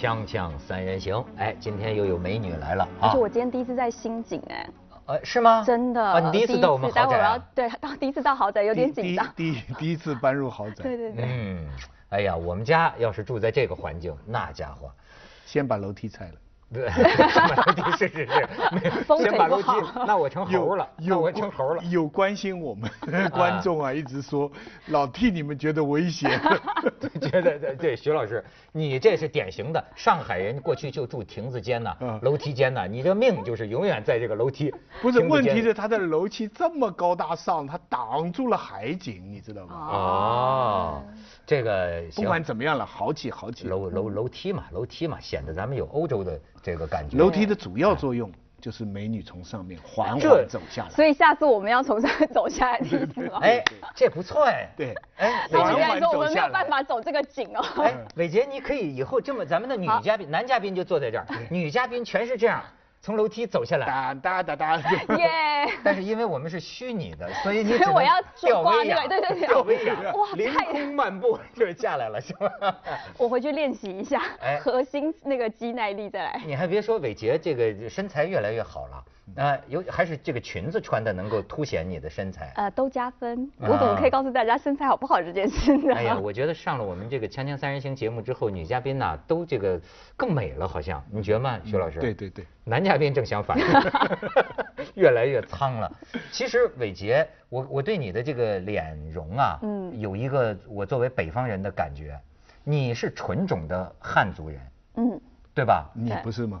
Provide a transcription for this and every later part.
锵锵三人行，哎，今天又有美女来了啊而且！我今天第一次在新景哎，呃，是吗？真的。啊，你第一次到我们待会儿要豪宅啊？对到 第一次到豪宅有点紧张。第第第一次搬入豪宅，对对对。嗯，哎呀，我们家要是住在这个环境，那家伙，先把楼梯拆了。对，是是是，先把楼梯，那我成猴了，有我成猴了。有关心我们 观众啊，一直说老替你们觉得危险。觉得对对，徐老师，你这是典型的上海人，过去就住亭子间呐、嗯楼梯间呐，你这命就是永远在这个楼梯。不是，问题是他的楼梯这么高大上，他挡住了海景，你知道吗？啊，这个不管怎么样了，豪气豪气。楼楼楼梯嘛，楼梯嘛，显得咱们有欧洲的这个感觉。楼梯的主要作用就是美女从上面缓缓走下来。所以下次我们要从上面走下来的意思吗？哎，这不错哎。对哎，那我缓缓来说我们没有走下来办法走这个景哦。哎，伟杰，你可以以后这么，咱们的女嘉宾、男嘉宾就坐在这儿，女嘉宾全是这样从楼梯走下来。哒哒哒哒。耶！但是因为我们是虚拟的，所以你 我要吊威亚，对对对吊威亚，哇凌太空漫步就下来了，是吧？我回去练习一下哎核心那个肌耐力再来。你还别说，伟杰这个身材越来越好了，啊、有还是这个裙子穿的能够凸显你的身材。呃，都加分。啊我怎么可以告诉大家身材好不好这件事呢？哎呀，我觉得上了我们这个《锵锵三人行》节目之后，女嘉宾呐、都这个更美了，好像你觉得吗，徐老师？对对对。男嘉宾正相反，越来越苍了。其实伟杰，我我对你的这个脸容啊，嗯有一个我作为北方人的感觉，你是纯种的汉族人，嗯，对吧？你不是吗？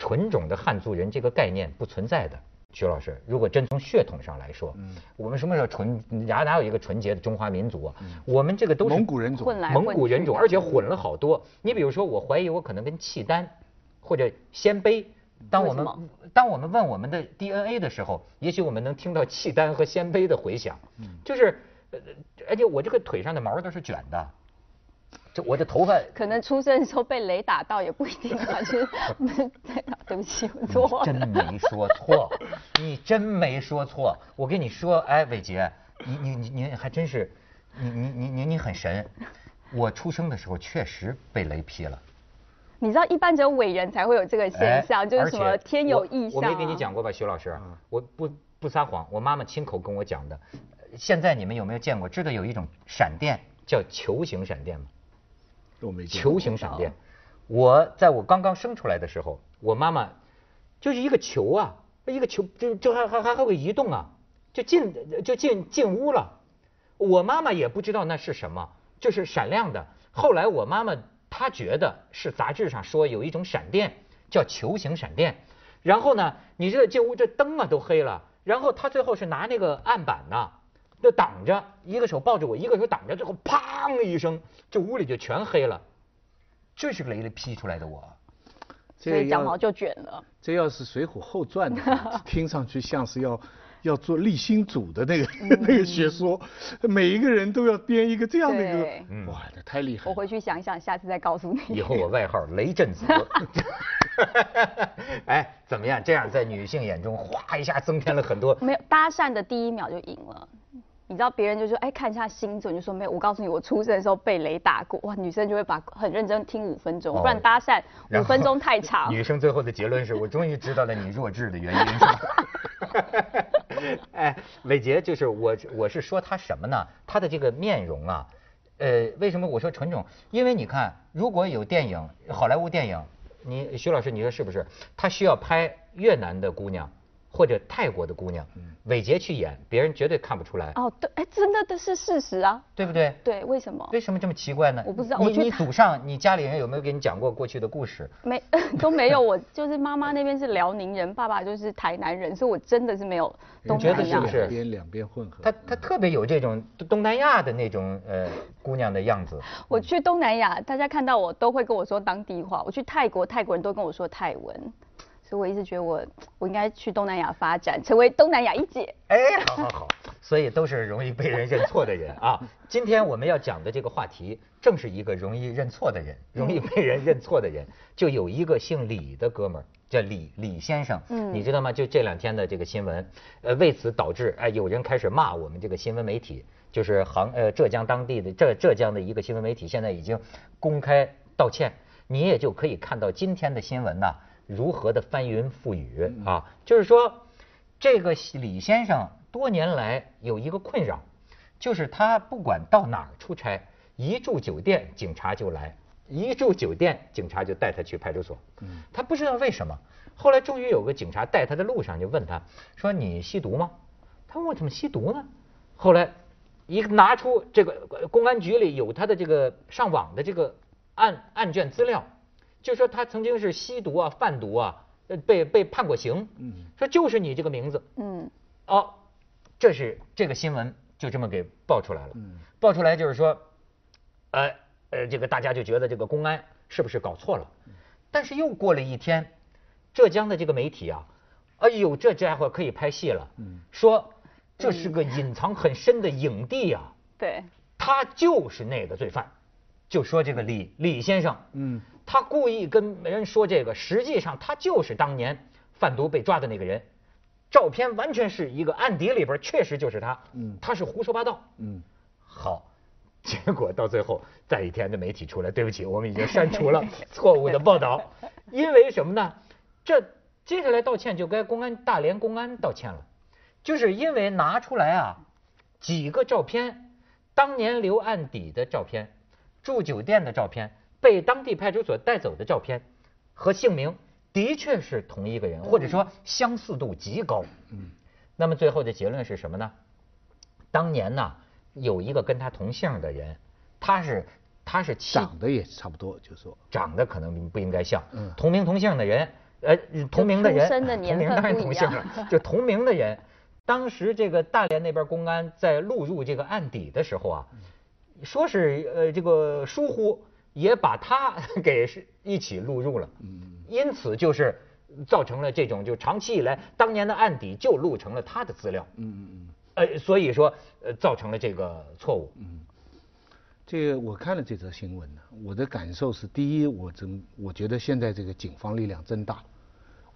哎，纯种的汉族人这个概念不存在的。徐老师，如果真从血统上来说，嗯我们什么叫纯？哪哪有一个纯洁的中华民族啊？我们这个都是蒙古人种。混来蒙古人种，而且混了好多。你比如说，我怀疑我可能跟契丹或者鲜卑，当我们当我们问我们的 DNA 的时候，也许我们能听到契丹和鲜卑的回响。就是，呃而且我这个腿上的毛都是卷的，这我的头发。可能出生的时候被雷打到也不一定啊，就是 对不起，我错了真了。没说错，你真没说错。我跟你说，哎，伟杰，你你你你还真是，你你你你你很神。我出生的时候确实被雷劈了。你知道一般只有伟人才会有这个现象，哎就是什么天有异象、啊。我没跟你讲过吧，徐老师？嗯我不不撒谎，我妈妈亲口跟我讲的。现在你们有没有见过？知道有一种闪电叫球形闪电吗？球形闪电。我在我刚刚生出来的时候，我妈妈就是一个球啊，一个球就就还还还会移动啊，就进就进进屋了。我妈妈也不知道那是什么，就是闪亮的。后来我妈妈她觉得是杂志上说有一种闪电叫球形闪电，然后呢，你这进屋这灯啊都黑了，然后她最后是拿那个案板呐。就挡着，一个手抱着我，一个手挡着，最后砰一声，这屋里就全黑了。这是雷雷劈出来的我。所以这要脚毛就卷了。这要是《水浒后传》的，听上去像是要要做立新组的那个、那个学说，每一个人都要编一个这样的一对个，哇，这太厉害了。我回去想一想，下次再告诉你。以后我外号雷震子。哎，怎么样？这样在女性眼中，哗一下增添了很多。没有搭讪的第一秒就赢了。你知道别人就说，哎，看一下星座，你就说没有。我告诉你，我出生的时候被雷打过。哇，女生就会把很认真听五分钟，哦不然搭讪五分钟太长。女生最后的结论是我终于知道了你弱智的原因，是吧？哎，伟杰就是我，我是说他什么呢？他的这个面容啊，呃，为什么我说纯种？因为你看，如果有电影，好莱坞电影，你徐老师你说是不是？他需要拍越南的姑娘或者泰国的姑娘，伟杰去演，别人绝对看不出来，哦，对，哎，真的这是事实啊。对不对？对，为什么？为什么这么奇怪呢？我不知道你我觉得你祖上，你家里人有没有给你讲过过去的故事？没 都没有，我就是妈妈那边是辽宁人，爸爸就是台南人，所以我真的是没有东觉得南亚是不是两边两边混合？他他特别有这种东南亚的那种呃姑娘的样子。我去东南亚，大家看到我都会跟我说当地话。我去泰国，泰国人都跟我说泰文，所以我一直觉得我我应该去东南亚发展，成为东南亚一姐。哎，好好好，所以都是容易被人认错的人啊。今天我们要讲的这个话题，正是一个容易认错的人，容易被人认错的人。就有一个姓李的哥们儿，叫李李先生，嗯你知道吗？就这两天的这个新闻，呃，为此导致哎有人开始骂我们这个新闻媒体，就是杭呃浙江当地的浙浙江的一个新闻媒体，现在已经公开道歉，你也就可以看到今天的新闻呐如何的翻云覆雨啊。就是说，这个李先生多年来有一个困扰，就是他不管到哪儿出差，一住酒店警察就来，一住酒店警察就带他去派出所。他不知道为什么，后来终于有个警察带他的路上就问他说：“你吸毒吗？”他问我怎么吸毒呢？后来一拿出这个呃公安局里有他的这个上网的这个案案卷资料，就说他曾经是吸毒啊、贩毒啊，呃被被判过刑。嗯说就是你这个名字。嗯哦，这是这个新闻就这么给爆出来了。嗯爆出来就是说，呃呃，这个大家就觉得这个公安是不是搞错了？但是又过了一天，浙江的这个媒体啊，哎呦，这家伙可以拍戏了。嗯说这是个隐藏很深的影帝啊，对，他就是那个罪犯。就说这个李李先生，嗯。他故意跟人说这个，实际上他就是当年贩毒被抓的那个人，照片完全是一个案底里边确实就是他，嗯。他是胡说八道。嗯。好，结果到最后，再一天的媒体出来，对不起，我们已经删除了 错误的报道，因为什么呢？这接下来道歉就该公安大连公安道歉了，就是因为拿出来啊几个照片，当年留案底的照片，住酒店的照片，被当地派出所带走的照片和姓名，的确是同一个人，或者说相似度极高。嗯。那么最后的结论是什么呢？当年呢，有一个跟他同姓的人，他是他是长得也差不多，就说。长得可能不应该像，嗯。同名同姓的人，呃，同名的人，同名当然同姓了，就同名的人，当时这个大连那边公安在录入这个案底的时候啊，说是呃这个疏忽，也把他 给是一起录入了，嗯。因此就是造成了这种就长期以来当年的案底就录成了他的资料，嗯嗯嗯。呃，所以说呃造成了这个错误，嗯。这个我看了这则新闻呢，我的感受是：第一，我真我觉得现在这个警方力量真大，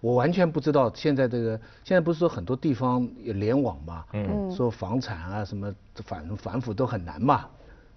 我完全不知道现在这个现在不是说很多地方有联网嘛，嗯。说房产啊什么反反腐都很难嘛，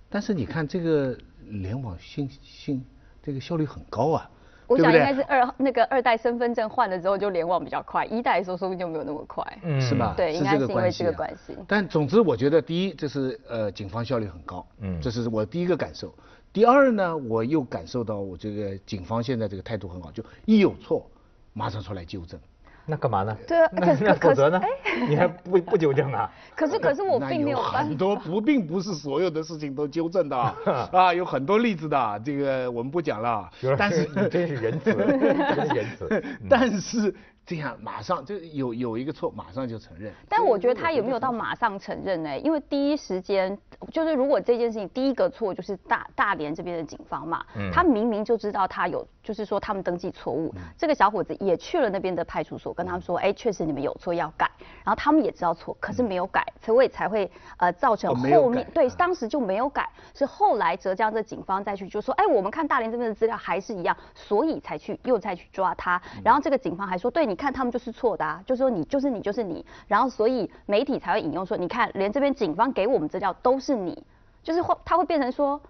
但是你看这个联网信信这个效率很高啊，我对不对想应该是二那个二代身份证换了之后就联网比较快，一代的时候说不定就没有那么快。嗯是吧？对应该是因为这个关系啊关系但总之，我觉得第一，这是呃警方效率很高，嗯这是我第一个感受。第二呢，我又感受到我这个警方现在这个态度很好，就一有错马上出来纠正。那干嘛呢？对啊那可是否则呢？你还不不纠正啊？可是可是我并没有办很多不，并不是所有的事情都纠正的啊，啊有很多例子的，这个我们不讲了。但是师你真是仁慈，真是仁慈。嗯但是这样马上就有有一个错，马上就承认。但我觉得他有没有到马上承认呢？因为第一时间就是如果这件事情第一个错就是大大连这边的警方嘛，嗯他明明就知道他有，就是说他们登记错误，这个小伙子也去了那边的派出所跟他们说，哎，确实你们有错要改，然后他们也知道错，可是没有改，所以才会呃造成后面对啊当时就没有改，是后来浙江的警方再去就说，哎，我们看大连这边的资料还是一样，所以才去又再去抓他，然后这个警方还说，对，你看他们就是错的啊，就说你就是你就是你，然后所以媒体才会引用说，你看连这边警方给我们资料都是你，就是会他会变成说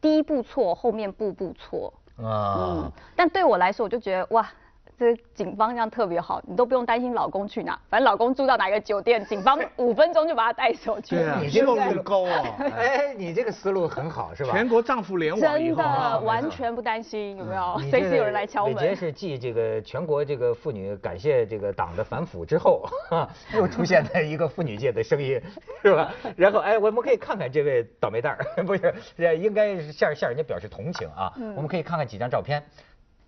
第一步错，后面步步错，嗯，，但对我来说，我就觉得哇。这警方这样特别好，你都不用担心老公去哪，反正老公住到哪个酒店，警方五分钟就把他带走去。对啊，你这个效率高啊。哎，你这个思路很好，是吧？全国丈夫联网真后啊的，完全不担心，有没有？随时有人来敲伟杰门。是继这个全国这个妇女感谢这个党的反腐之后，哈，又出现在一个妇女界的声音，是吧？然后哎，我们可以看看这位倒霉蛋儿，不是，这应该是向向人家表示同情啊。我们可以看看几张照片，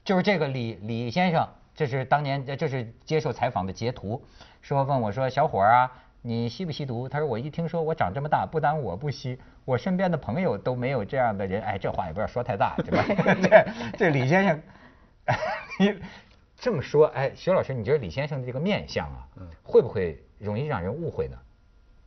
就是这个李李先生，这是当年这是接受采访的截图，说问我说小伙儿啊。你吸不吸毒？他说我一听说我长这么大，不单我不吸，我身边的朋友都没有这样的人。哎，这话也不要说太大，对吧？这 这李先生，你这么说，哎，徐老师，你觉得李先生的这个面相啊，嗯会不会容易让人误会呢？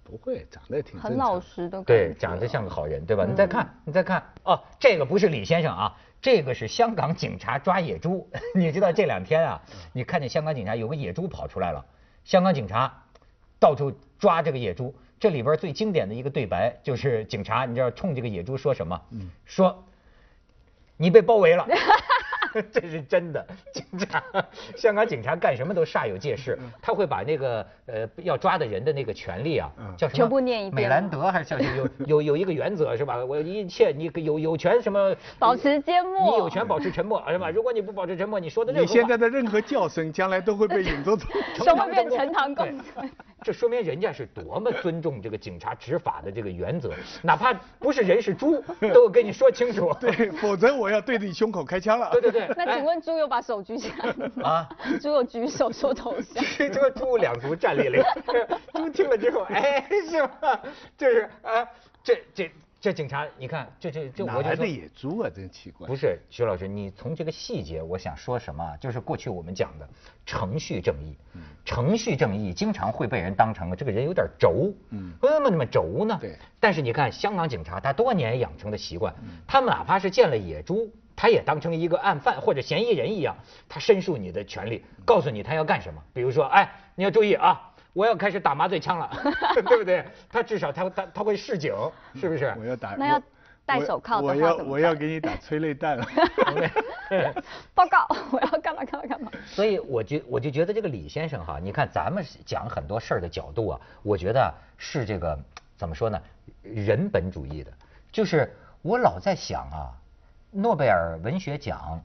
不会，长得也挺很老实的对，长得像个好人，对吧？你再看，你再看，哦，这个不是李先生啊，这个是香港警察抓野猪。你知道这两天啊，你看见香港警察有个野猪跑出来了，香港警察到处抓这个野猪。这里边最经典的一个对白就是警察，你知道冲这个野猪说什么？说你被包围了。这是真的，警察，香港警察干什么都煞有介事，他会把那个呃要抓的人的那个权利啊，叫什么？全部念一遍美兰德还是叫有有有一个原则是吧？我一切你有有权什么？保持缄默。你有权保持沉默是吧？如果你不保持沉默，你说的任何你现在的任何叫声，将来都会被引作 成成会变陈塘公。这说明人家是多么尊重这个警察执法的这个原则，哪怕不是人是猪，都跟你说清楚。对，否则我要对着你胸口开枪了。对对对。那请问猪有把手举起来吗？啊？猪有举手说投降？这个猪两足站立了。猪听了之后，哎，是吧？就是啊，这这。这警察，你看，这这这，我来的野猪啊，真奇怪。不是，徐老师，你从这个细节，我想说什么？就是过去我们讲的程序正义，程序正义经常会被人当成这个人有点轴，嗯，为什么那么轴呢？对。但是你看，香港警察他多年养成的习惯，他们哪怕是见了野猪，他也当成一个案犯或者嫌疑人一样，他申诉你的权利，告诉你他要干什么。比如说，哎，你要注意啊。我要开始打麻醉枪了，对不对？他至少他他他会示警，是不是？我要打。那要戴手铐我要我要给你打催泪弹了。报告，我要干嘛干嘛干嘛。所以我就我就觉得这个李先生哈，你看咱们讲很多事儿的角度啊，我觉得是这个怎么说呢？人本主义的，就是我老在想啊，诺贝尔文学奖。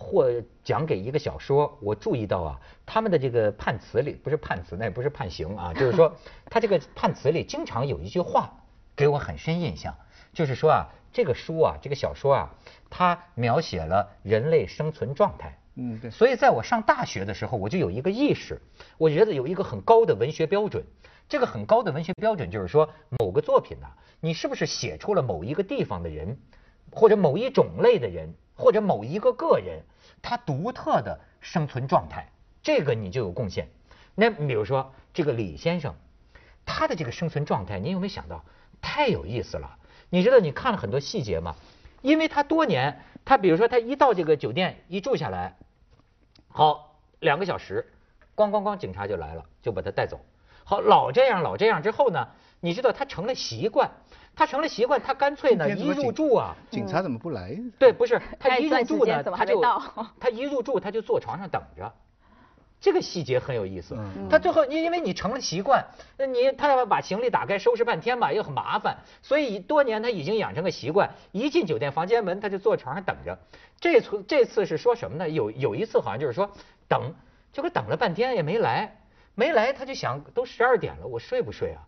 或讲给一个小说，我注意到啊，他们的这个判词里不是判词，那也不是判刑啊，就是说他这个判词里经常有一句话给我很深印象，就是说啊，这个书啊，这个小说啊，它描写了人类生存状态。嗯，对。所以在我上大学的时候，我就有一个意识，我觉得有一个很高的文学标准。这个很高的文学标准就是说，某个作品呢，你是不是写出了某一个地方的人，或者某一种类的人。或者某一个个人，他独特的生存状态，这个你就有贡献。那比如说这个李先生，他的这个生存状态，你有没有想到？太有意思了。你知道你看了很多细节吗？因为他多年，他比如说他一到这个酒店一住下来，好两个小时，咣咣咣，警察就来了，就把他带走。好老这样老这样之后呢，你知道他成了习惯。他成了习惯，他干脆呢一入住啊，警察怎么不来？对，不是他一入住呢，他就他一入住他就坐床上等着，这个细节很有意思。他最后因因为你成了习惯，那你他要把行李打开收拾半天吧又很麻烦，所以多年他已经养成个习惯，一进酒店房间门他就坐床上等着。这次这次是说什么呢？有有一次好像就是说等，结果等了半天也没来，没来他就想都十二点了，我睡不睡啊？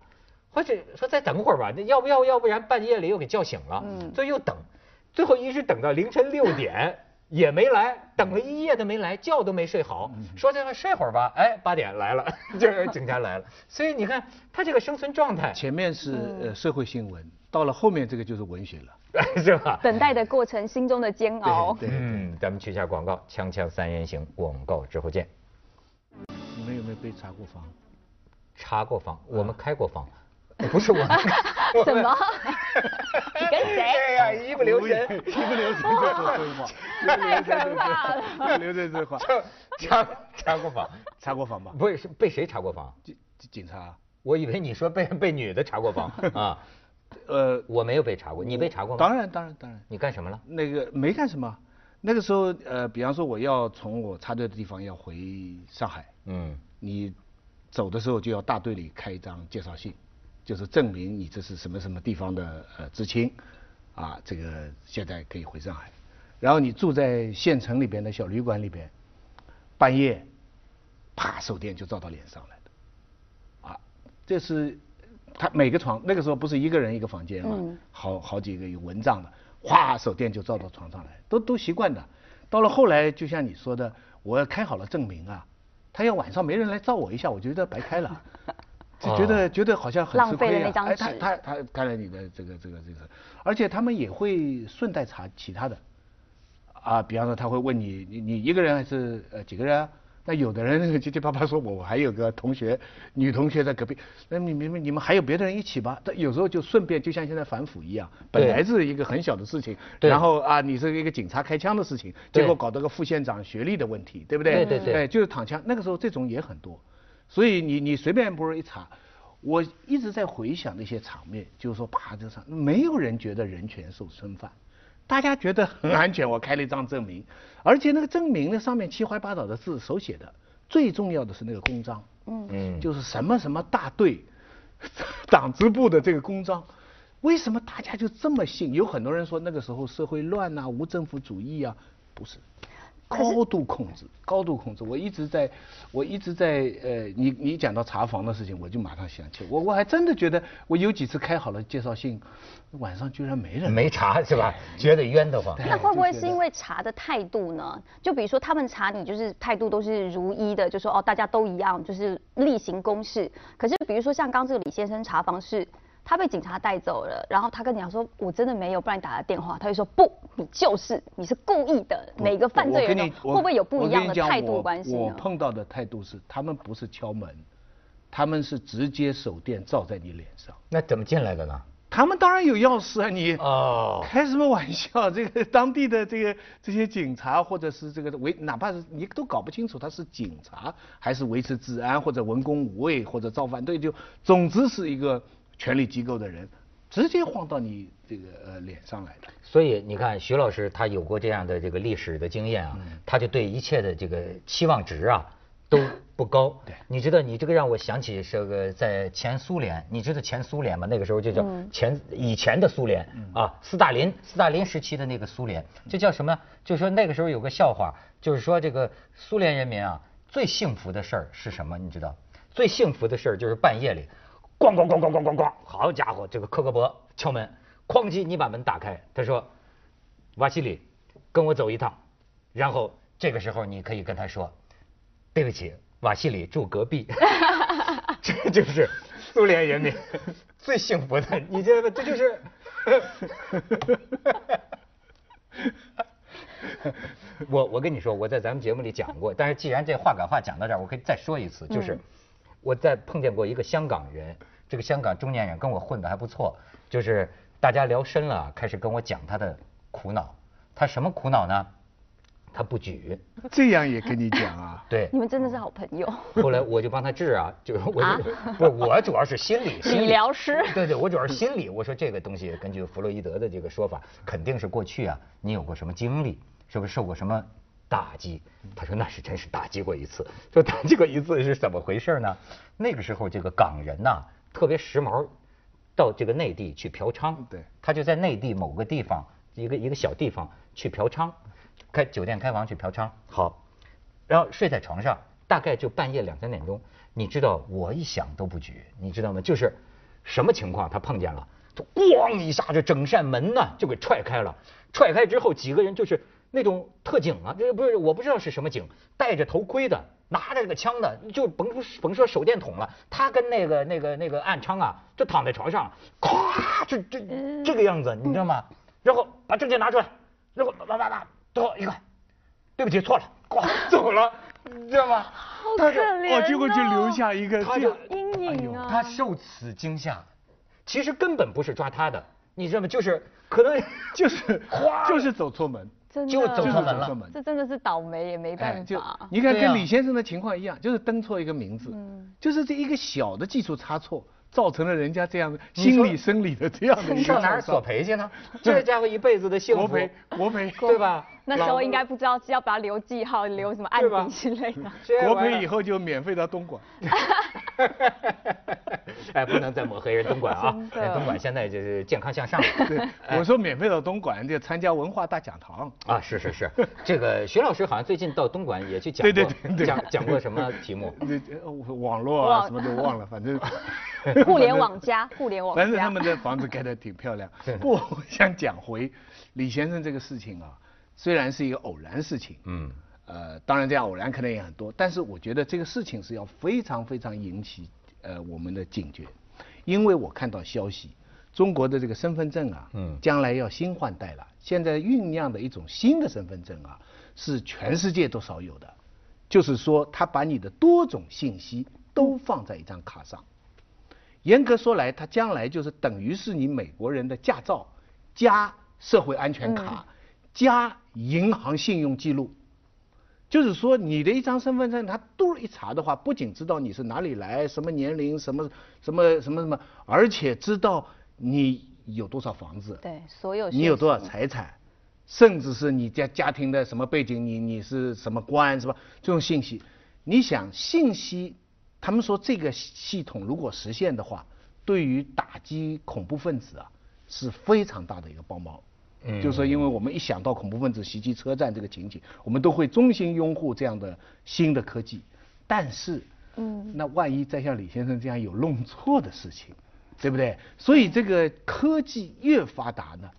或者说再等会儿吧，那要不要要不然半夜里又给叫醒了，嗯所以又等，最后一直等到凌晨六点 也没来，等了一夜都没来，觉都没睡好，说这个睡会儿吧，哎，八点来了，就是警察来了，所以你看他这个生存状态，前面是呃社会新闻，到了后面这个就是文学了，是吧？等待的过程，心中的煎熬。嗯，咱们去下广告，锵锵三人行，广告之后见。被查过房？查过房，我们开过房。不是我，什么？你跟谁？哎呀，一不留神，一不留神就说废话，太可怕了。留这句话。查查过房，查过房吧？不是，被谁查过房？警警察。我以为你说被被女的查过房啊。呃，我没有被查过，你被查过吗？当然，当然，当然。你干什么了？那个没干什么。那个时候，呃，比方说我要从我插队的地方要回上海，嗯，你走的时候就要大队里开一张介绍信。就是证明你这是什么什么地方的呃知青，啊，这个现在可以回上海，然后你住在县城里边的小旅馆里边，半夜，啪手电就照到脸上来的，啊，这是他每个床那个时候不是一个人一个房间嘛，好好几个有蚊帐的，哗手电就照到床上来，都都习惯的，到了后来就像你说的，我要开好了证明啊，他要晚上没人来照我一下，我觉得白开了。就觉得觉得好像很吃亏啊！哎，他他他看了你的这个这个这个，而且他们也会顺带查其他的，啊，比方说他会问你你你一个人还是呃几个人？那有的人结结巴巴说我我还有个同学女同学在隔壁，那你你们你们还有别的人一起吧？但有时候就顺便就像现在反腐一样，本来是一个很小的事情，然后啊你是一个警察开枪的事情，结果搞到个副县长学历的问题，对不对？对对对，就是躺枪，那个时候这种也很多。所以你你随便不是一查，我一直在回想那些场面，就是说，啪，这场没有人觉得人权受侵犯，大家觉得很安全，我开了一张证明，而且那个证明呢上面七歪八倒的字手写的，最重要的是那个公章，嗯。嗯，就是什么什么大队 党支部的这个公章，为什么大家就这么信？有很多人说那个时候社会乱呐、无政府主义啊，不是，高度控制，高度控制。我一直在，我一直在，呃，你你讲到查房的事情，我就马上想起，我我还真的觉得，我有几次开好了介绍信，晚上居然没人，没查是吧？觉得冤得慌。那会不会是因为查的态度呢？就比如说他们查你，就是态度都是如一的，就说哦大家都一样，就是例行公事。可是比如说像刚这个李先生查房是，他被警察带走了，然后他跟你讲说我真的没有，不然你打个电话，他就说不，你就是你是故意的。每个犯罪人跟你会不会有不一样的态度关系呢？我碰到的态度是，他们不是敲门，他们是直接手电照在你脸上。那怎么进来的呢？他们当然有钥匙啊，你哦开什么玩笑？这个当地的这个这些警察或者是这个维，哪怕是你都搞不清楚他是警察还是维持治安或者文工武卫或者造反队，就总之是一个权力机构的人，直接晃到你这个呃脸上来的。所以你看，徐老师他有过这样的这个历史的经验啊，他就对一切的这个期望值啊都不高。对你知道，你这个让我想起这个在前苏联，你知道前苏联吗？那个时候就叫前以前的苏联啊，斯大林斯大林时期的那个苏联，这叫什么？就是说那个时候有个笑话，就是说这个苏联人民啊最幸福的事儿是什么？你知道？最幸福的事儿就是半夜里，咣咣咣咣咣咣咣，好家伙，这个科格勃敲门，哐叽，你把门打开，他说，瓦西里，跟我走一趟，然后这个时候你可以跟他说，对不起，瓦西里住隔壁，这就是苏联人民 最幸福的，你知道吗这就是。我我跟你说，我在咱们节目里讲过，但是既然这话赶话讲到这儿，我可以再说一次，就是我在碰见过一个香港人，这个香港中年人跟我混的还不错，就是大家聊深了，开始跟我讲他的苦恼，他什么苦恼呢？他不举，这样也跟你讲啊？对你，们真的是好朋友。后来我就帮他治啊，就是我啊就 不是我主要是心理，心理疗师对对，我主要是心理。我说这个东西根据弗洛伊德的这个说法，肯定是过去啊，你有过什么经历，是不是受过什么打击？他说那是真是打击过一次。说打击过一次是怎么回事呢？那个时候这个港人呐、特别时髦，到这个内地去嫖娼。对他就在内地某个地方，一个一个小地方去嫖娼，开酒店开房去嫖娼。好，然后睡在床上，大概就半夜两三点钟。你知道，我一想都不举，你知道吗？就是什么情况，他碰见了，就咣一下，这整扇门呢就给踹开了。踹开之后，几个人就是那种特警啊，这不是我不知道是什么警，戴着头盔的，拿着这个枪的，就甭说甭说手电筒了，他跟那个那个那个暗娼啊，就躺在床上，咵，就这这个样子，你知道吗？然后把证件拿出来，然后叭叭叭，最后一看，对不起，错了，咵走了，你知道吗？好可怜哦，结果就留下一个他就这样。阴影啊。他受此惊吓，其实根本不是抓他的，你知道吗？就是可能就是 哗就是走错门，真的就走就是错门了。这真的是倒霉也没哎，就办法。你看对啊跟李先生的情况一样，就是登错一个名字，嗯就是这一个小的技术差错，造成了人家这样的心理生理的这样的一个上哪儿索赔去呢？这家伙一辈子的幸福，国赔国赔对吧？那时候老应该不知道是要把它留记号、留什么 案底之类的。国这玩意儿赔以后就免费到东莞。哎，不能再抹黑人东莞啊！东莞现在就是健康向上。对，哎我说免费到东莞就参加文化大讲堂。啊，是是是，这个徐老师好像最近到东莞也去讲对过，对对对讲讲过什么题目？网络啊什么都忘了，反正互联网加，互联网加。反正他们的房子盖得挺漂亮。不，我想讲回李先生这个事情啊，虽然是一个偶然事情，嗯，呃，当然这样偶然可能也很多，但是我觉得这个事情是要非常非常引起呃我们的警觉，因为我看到消息，中国的这个身份证啊，嗯。将来要新换代了，现在酝酿的一种新的身份证啊，是全世界都少有的，就是说它把你的多种信息都放在一张卡上。严格说来，它将来就是等于是你美国人的驾照加社会安全卡、加银行信用记录。就是说，你的一张身份证，他嘟一查的话，不仅知道你是哪里来、什么年龄、什么什么什么什么，而且知道你有多少房子，对所有你有多少财产，甚至是你家家庭的什么背景，你你是什么官是吧？这种信息，你想信息，他们说这个系统如果实现的话，对于打击恐怖分子啊是非常大的一个帮忙。嗯，就是说，因为我们一想到恐怖分子袭击车站这个情景，我们都会衷心拥护这样的新的科技。但是，嗯，那万一再像李先生这样有弄错的事情，对不对？所以这个科技越发达呢？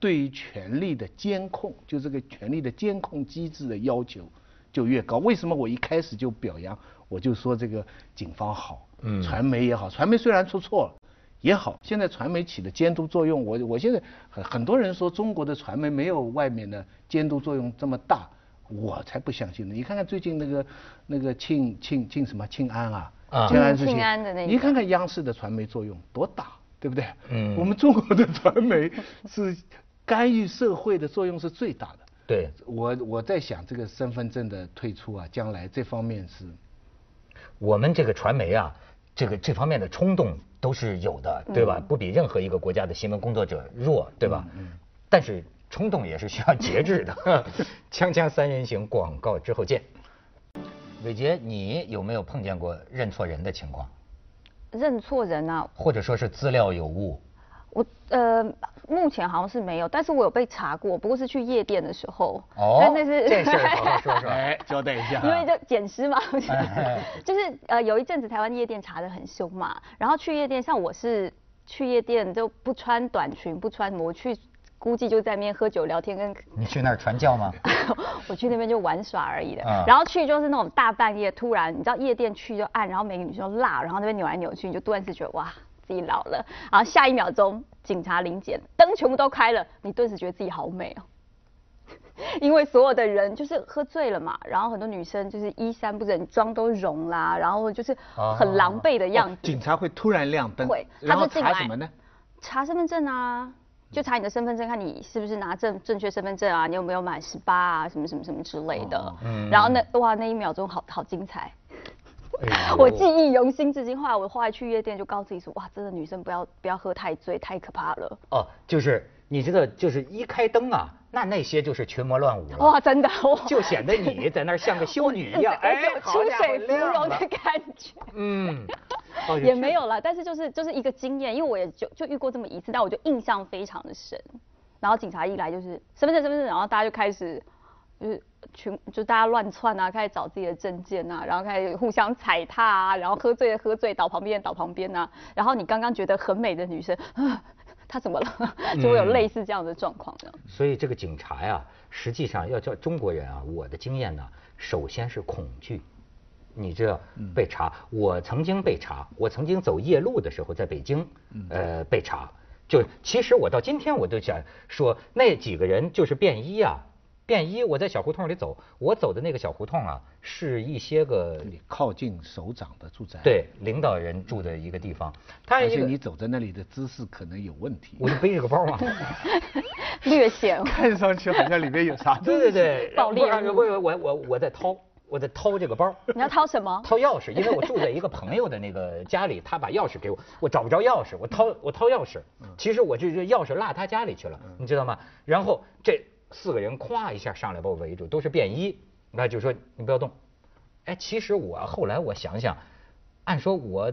对于权力的监控，就这个权力的监控机制的要求就越高。为什么我一开始就表扬，我就说这个警方好，嗯，传媒也好，传媒虽然出错了也好，现在传媒起的监督作用，我我现在很很多人说中国的传媒没有外面的监督作用这么大，我才不相信呢。你看看最近那个那个庆庆庆什么庆安啊，庆安事情，你看看央视的传媒作用多大，对不对？嗯，我们中国的传媒是。干预社会的作用是最大的。对，我我在想这个身份证的退出啊，将来这方面是，我们这个传媒啊，这个这方面的冲动都是有的，对吧？不比任何一个国家的新闻工作者弱，对吧？嗯。但是冲动也是需要节制的。锵锵三人行，广告之后见。伟杰，你有没有碰见过认错人的情况？认错人啊？或者说是资料有误？我呃，目前好像是没有，但是我有被查过，不过是去夜店的时候。哦，那是这事好好说说，哎，交代一下。因为就捡尸嘛，就是呃，有一阵子台湾夜店查的很凶嘛，然后去夜店，像我是去夜店就不穿短裙，不穿，我去估计就在那边喝酒聊天，跟你去那儿传教吗？我去那边就玩耍而已的，然后去就是那种大半夜突然，你知道夜店去就暗，然后每个女生都辣，然后那边扭来扭去，你就突然是觉得哇。自己老了，然后下一秒钟警察临检，灯全部都开了，你顿时觉得自己好美哦。因为所有的人就是喝醉了嘛，然后很多女生就是衣衫不整，妆都融啦，然后就是很狼狈的样子。警察会突然亮灯，会，他是查什么呢？查身份证啊，就查你的身份证，看你是不是拿正正确身份证啊，你有没有满十八啊，什么什么什么之类的。嗯。然后那哇，那一秒钟好好精彩。我记忆犹新至今。后来我后来去夜店，就告诉自己说：哇，真的女生不要不要喝太醉，太可怕了。哦，就是你知道，就是一开灯啊，那那些就是群魔乱舞了。哇，真的，就显得你在那儿像个修女一样，哎，出水芙蓉的感觉。嗯，也没有了，但是就是就是一个经验，因为我也就就遇过这么一次，但我就印象非常的深。然后警察一来就是身份证身份证，然后大家就开始就是。群就大家乱窜啊，开始找自己的证件啊，然后开始互相踩踏啊，然后喝醉的喝醉倒旁边倒旁边啊，然后你刚刚觉得很美的女生，啊她怎么了？就会有类似这样的状况的。所以这个警察呀，实际上要叫中国人啊，我的经验呢，首先是恐惧。你这被查，我曾经被查，我曾经走夜路的时候在北京，呃，被查。就其实我到今天我都想说，那几个人就是便衣啊。便衣，我在小胡同里走，我走的那个小胡同啊，是一些个靠近首长的住宅，对，领导人住的一个地方。而且你走在那里的姿势可能有问题。我就背着个包嘛 略显，看上去好像里面有啥。对对对，暴力。我我我我在掏，我在掏这个包。你要掏什么？掏钥匙，因为我住在一个朋友的那个家里，他把钥匙给我，我找不着钥匙，我掏我掏钥匙。其实我这这钥匙落他家里去了，你知道吗？然后这。四个人咵一下上来把我围住，都是便衣，那就说你不要动。哎，其实我后来我想想，按说我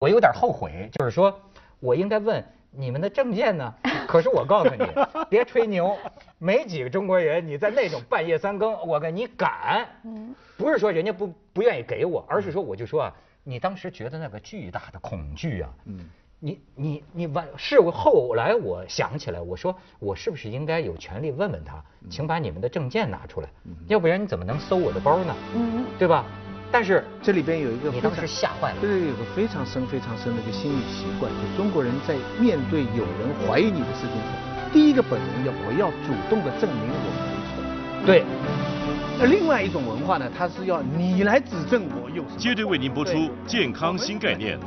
我有点后悔，就是说我应该问你们的证件呢。可是我告诉你，别吹牛，没几个中国人你在那种半夜三更，我跟你敢，不是说人家不不愿意给我，而是说我就说啊，你当时觉得那个巨大的恐惧啊。你你你完是后来我想起来，我说我是不是应该有权利问问他，请把你们的证件拿出来，要不然你怎么能搜我的包呢？嗯，对吧？但是这里边有一个你当时吓坏了，这里有个非常深非常深的一个心理习惯，就中国人在面对有人怀疑你的事情时，第一个本能要我要主动的证明我没错。对。那另外一种文化呢，它是要你来指证我有。接着为您播出健康新概念。